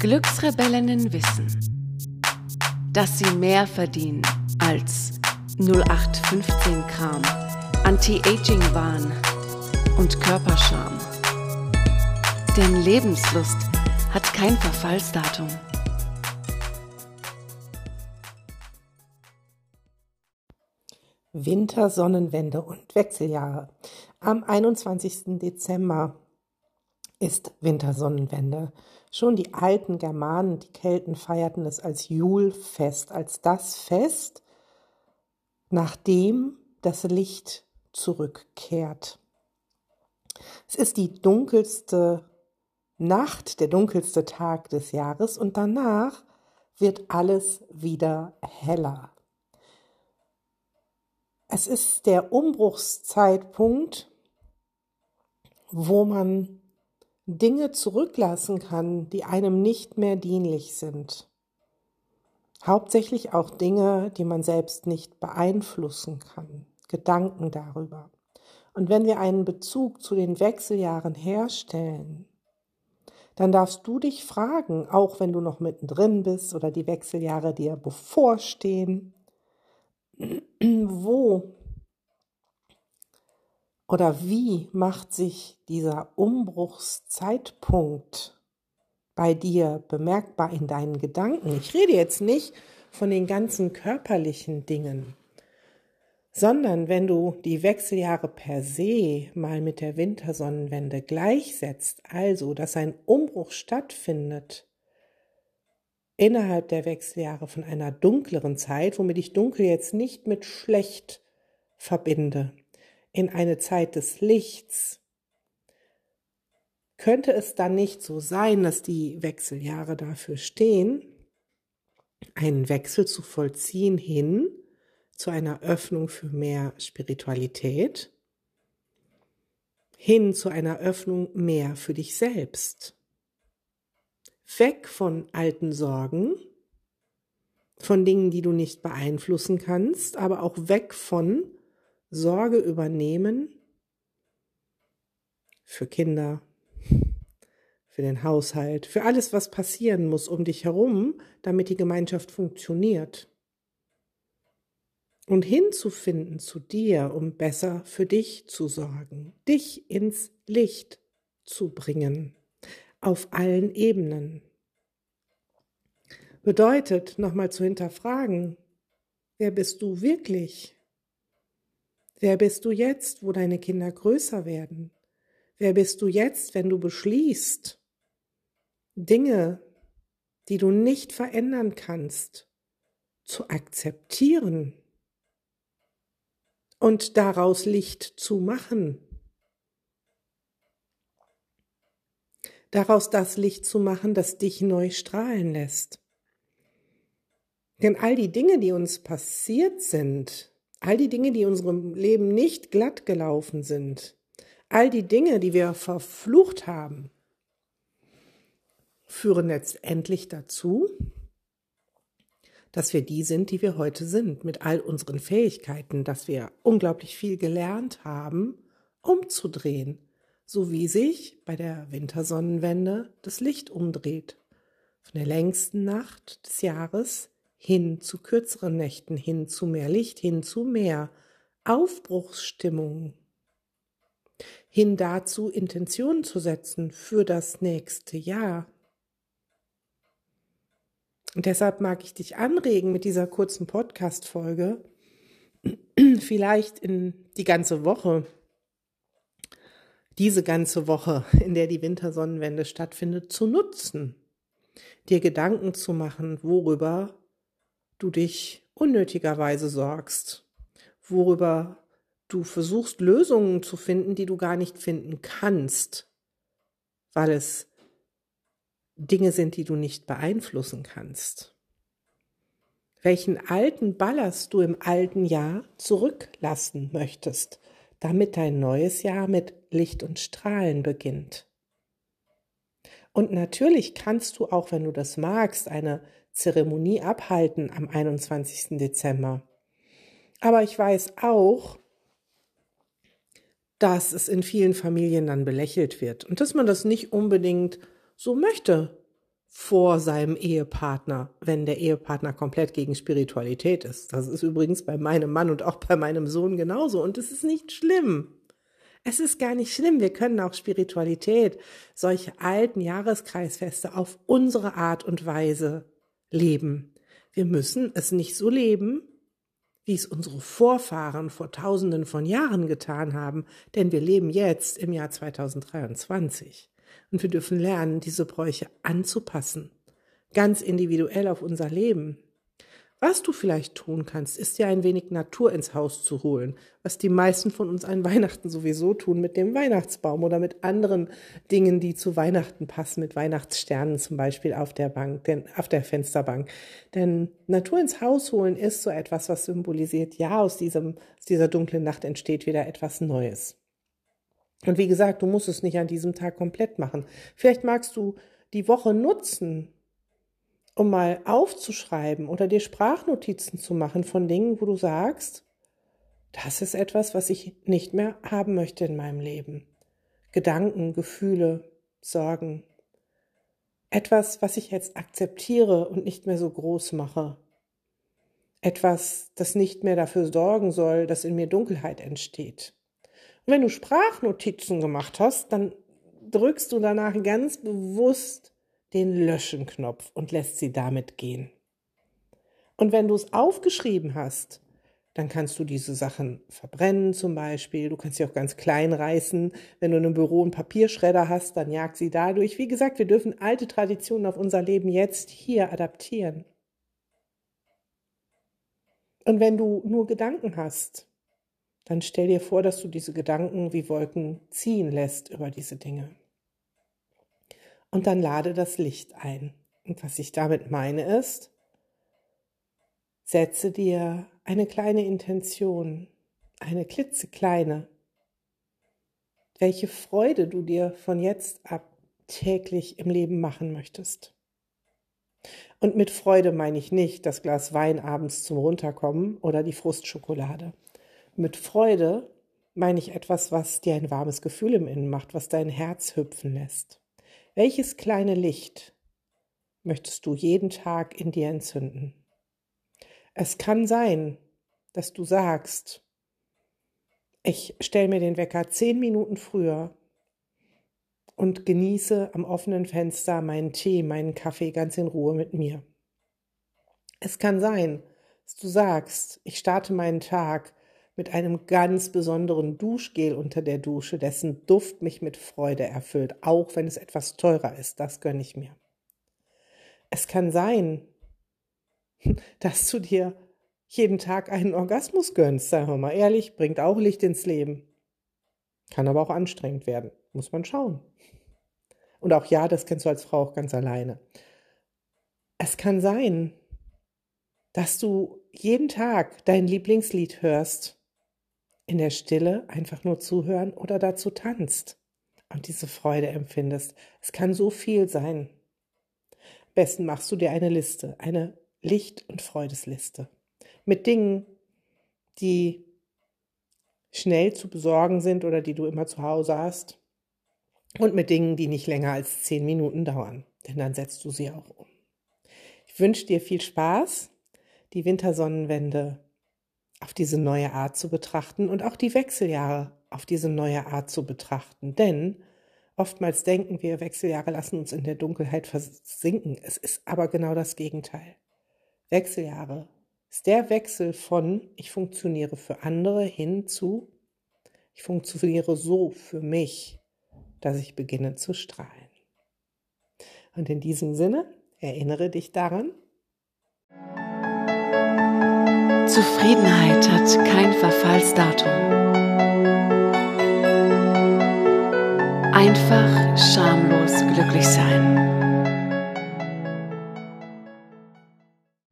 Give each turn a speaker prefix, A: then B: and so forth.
A: Glücksrebellinnen wissen, dass sie mehr verdienen als 0815 Kram, Anti-Aging-Wahn und Körperscham. Denn Lebenslust hat kein Verfallsdatum.
B: Wintersonnenwende und Wechseljahre. Am 21. Dezember ist Wintersonnenwende. Schon die alten Germanen, die Kelten feierten es als Julfest, als das Fest, nachdem das Licht zurückkehrt. Es ist die dunkelste Nacht, der dunkelste Tag des Jahres und danach wird alles wieder heller. Es ist der Umbruchszeitpunkt, wo man Dinge zurücklassen kann, die einem nicht mehr dienlich sind. Hauptsächlich auch Dinge, die man selbst nicht beeinflussen kann, Gedanken darüber. Und wenn wir einen Bezug zu den Wechseljahren herstellen, dann darfst du dich fragen, auch wenn du noch mittendrin bist oder die Wechseljahre dir bevorstehen, wo oder wie macht sich dieser Umbruchszeitpunkt bei dir bemerkbar in deinen Gedanken? Ich rede jetzt nicht von den ganzen körperlichen Dingen, sondern wenn du die Wechseljahre per se mal mit der Wintersonnenwende gleichsetzt, also dass ein Umbruch stattfindet, innerhalb der Wechseljahre von einer dunkleren Zeit, womit ich dunkel jetzt nicht mit schlecht verbinde, in eine Zeit des Lichts, könnte es dann nicht so sein, dass die Wechseljahre dafür stehen, einen Wechsel zu vollziehen hin zu einer Öffnung für mehr Spiritualität, hin zu einer Öffnung mehr für dich selbst? Weg von alten Sorgen, von Dingen, die du nicht beeinflussen kannst, aber auch weg von Sorge übernehmen für Kinder, für den Haushalt, für alles, was passieren muss um dich herum, damit die Gemeinschaft funktioniert. Und hinzufinden zu dir, um besser für dich zu sorgen, dich ins Licht zu bringen auf allen Ebenen. Bedeutet, nochmal zu hinterfragen, wer bist du wirklich? Wer bist du jetzt, wo deine Kinder größer werden? Wer bist du jetzt, wenn du beschließt, Dinge, die du nicht verändern kannst, zu akzeptieren und daraus Licht zu machen? daraus das Licht zu machen, das dich neu strahlen lässt. Denn all die Dinge, die uns passiert sind, all die Dinge, die unserem Leben nicht glatt gelaufen sind, all die Dinge, die wir verflucht haben, führen letztendlich dazu, dass wir die sind, die wir heute sind, mit all unseren Fähigkeiten, dass wir unglaublich viel gelernt haben, umzudrehen, so wie sich bei der Wintersonnenwende das Licht umdreht. Von der längsten Nacht des Jahres hin zu kürzeren Nächten, hin zu mehr Licht, hin zu mehr Aufbruchsstimmung, hin dazu Intentionen zu setzen für das nächste Jahr. Und deshalb mag ich dich anregen mit dieser kurzen Podcast-Folge, vielleicht in die ganze Woche diese ganze Woche, in der die Wintersonnenwende stattfindet, zu nutzen, dir Gedanken zu machen, worüber du dich unnötigerweise sorgst, worüber du versuchst Lösungen zu finden, die du gar nicht finden kannst, weil es Dinge sind, die du nicht beeinflussen kannst. Welchen alten Ballast du im alten Jahr zurücklassen möchtest, damit dein neues Jahr mit Licht und Strahlen beginnt. Und natürlich kannst du auch, wenn du das magst, eine Zeremonie abhalten am 21. Dezember. Aber ich weiß auch, dass es in vielen Familien dann belächelt wird und dass man das nicht unbedingt so möchte vor seinem Ehepartner, wenn der Ehepartner komplett gegen Spiritualität ist. Das ist übrigens bei meinem Mann und auch bei meinem Sohn genauso und es ist nicht schlimm. Es ist gar nicht schlimm. Wir können auch Spiritualität, solche alten Jahreskreisfeste auf unsere Art und Weise leben. Wir müssen es nicht so leben, wie es unsere Vorfahren vor tausenden von Jahren getan haben, denn wir leben jetzt im Jahr 2023 und wir dürfen lernen, diese Bräuche anzupassen, ganz individuell auf unser Leben. Was du vielleicht tun kannst, ist dir ein wenig Natur ins Haus zu holen, was die meisten von uns an Weihnachten sowieso tun mit dem Weihnachtsbaum oder mit anderen Dingen, die zu Weihnachten passen, mit Weihnachtssternen zum Beispiel auf der Bank, denn, auf der Fensterbank. Denn Natur ins Haus holen ist so etwas, was symbolisiert, ja, aus diesem, aus dieser dunklen Nacht entsteht wieder etwas Neues. Und wie gesagt, du musst es nicht an diesem Tag komplett machen. Vielleicht magst du die Woche nutzen, um mal aufzuschreiben oder dir Sprachnotizen zu machen von Dingen, wo du sagst, das ist etwas, was ich nicht mehr haben möchte in meinem Leben. Gedanken, Gefühle, Sorgen. Etwas, was ich jetzt akzeptiere und nicht mehr so groß mache. Etwas, das nicht mehr dafür sorgen soll, dass in mir Dunkelheit entsteht. Und wenn du Sprachnotizen gemacht hast, dann drückst du danach ganz bewusst den Löschen-Knopf und lässt sie damit gehen. Und wenn du es aufgeschrieben hast, dann kannst du diese Sachen verbrennen zum Beispiel. Du kannst sie auch ganz klein reißen. Wenn du in einem Büro einen Papierschredder hast, dann jag sie dadurch. Wie gesagt, wir dürfen alte Traditionen auf unser Leben jetzt hier adaptieren. Und wenn du nur Gedanken hast, dann stell dir vor, dass du diese Gedanken wie Wolken ziehen lässt über diese Dinge und dann lade das Licht ein. Und was ich damit meine ist, setze dir eine kleine Intention, eine klitzekleine, welche Freude du dir von jetzt ab täglich im Leben machen möchtest. Und mit Freude meine ich nicht das Glas Wein abends zum Runterkommen oder die Frustschokolade. Mit Freude meine ich etwas, was dir ein warmes Gefühl im Innen macht, was dein Herz hüpfen lässt. Welches kleine Licht möchtest du jeden Tag in dir entzünden? Es kann sein, dass du sagst, ich stelle mir den Wecker zehn Minuten früher und genieße am offenen Fenster meinen Tee, meinen Kaffee ganz in Ruhe mit mir. Es kann sein, dass du sagst, ich starte meinen Tag mit einem ganz besonderen Duschgel unter der Dusche, dessen Duft mich mit Freude erfüllt, auch wenn es etwas teurer ist. Das gönne ich mir. Es kann sein, dass du dir jeden Tag einen Orgasmus gönnst, sagen wir mal ehrlich, bringt auch Licht ins Leben. Kann aber auch anstrengend werden, muss man schauen. Und auch ja, das kennst du als Frau auch ganz alleine. Es kann sein, dass du jeden Tag dein Lieblingslied hörst in der Stille einfach nur zuhören oder dazu tanzt und diese Freude empfindest. Es kann so viel sein. Am besten machst du dir eine Liste, eine Licht- und Freudesliste mit Dingen, die schnell zu besorgen sind oder die du immer zu Hause hast und mit Dingen, die nicht länger als zehn Minuten dauern, denn dann setzt du sie auch um. Ich wünsche dir viel Spaß. Die Wintersonnenwende auf diese neue Art zu betrachten und auch die Wechseljahre auf diese neue Art zu betrachten. Denn oftmals denken wir, Wechseljahre lassen uns in der Dunkelheit versinken. Es ist aber genau das Gegenteil. Wechseljahre ist der Wechsel von ich funktioniere für andere hin zu ich funktioniere so für mich, dass ich beginne zu strahlen. Und in diesem Sinne erinnere dich daran,
A: Zufriedenheit hat kein Verfallsdatum. Einfach schamlos glücklich sein.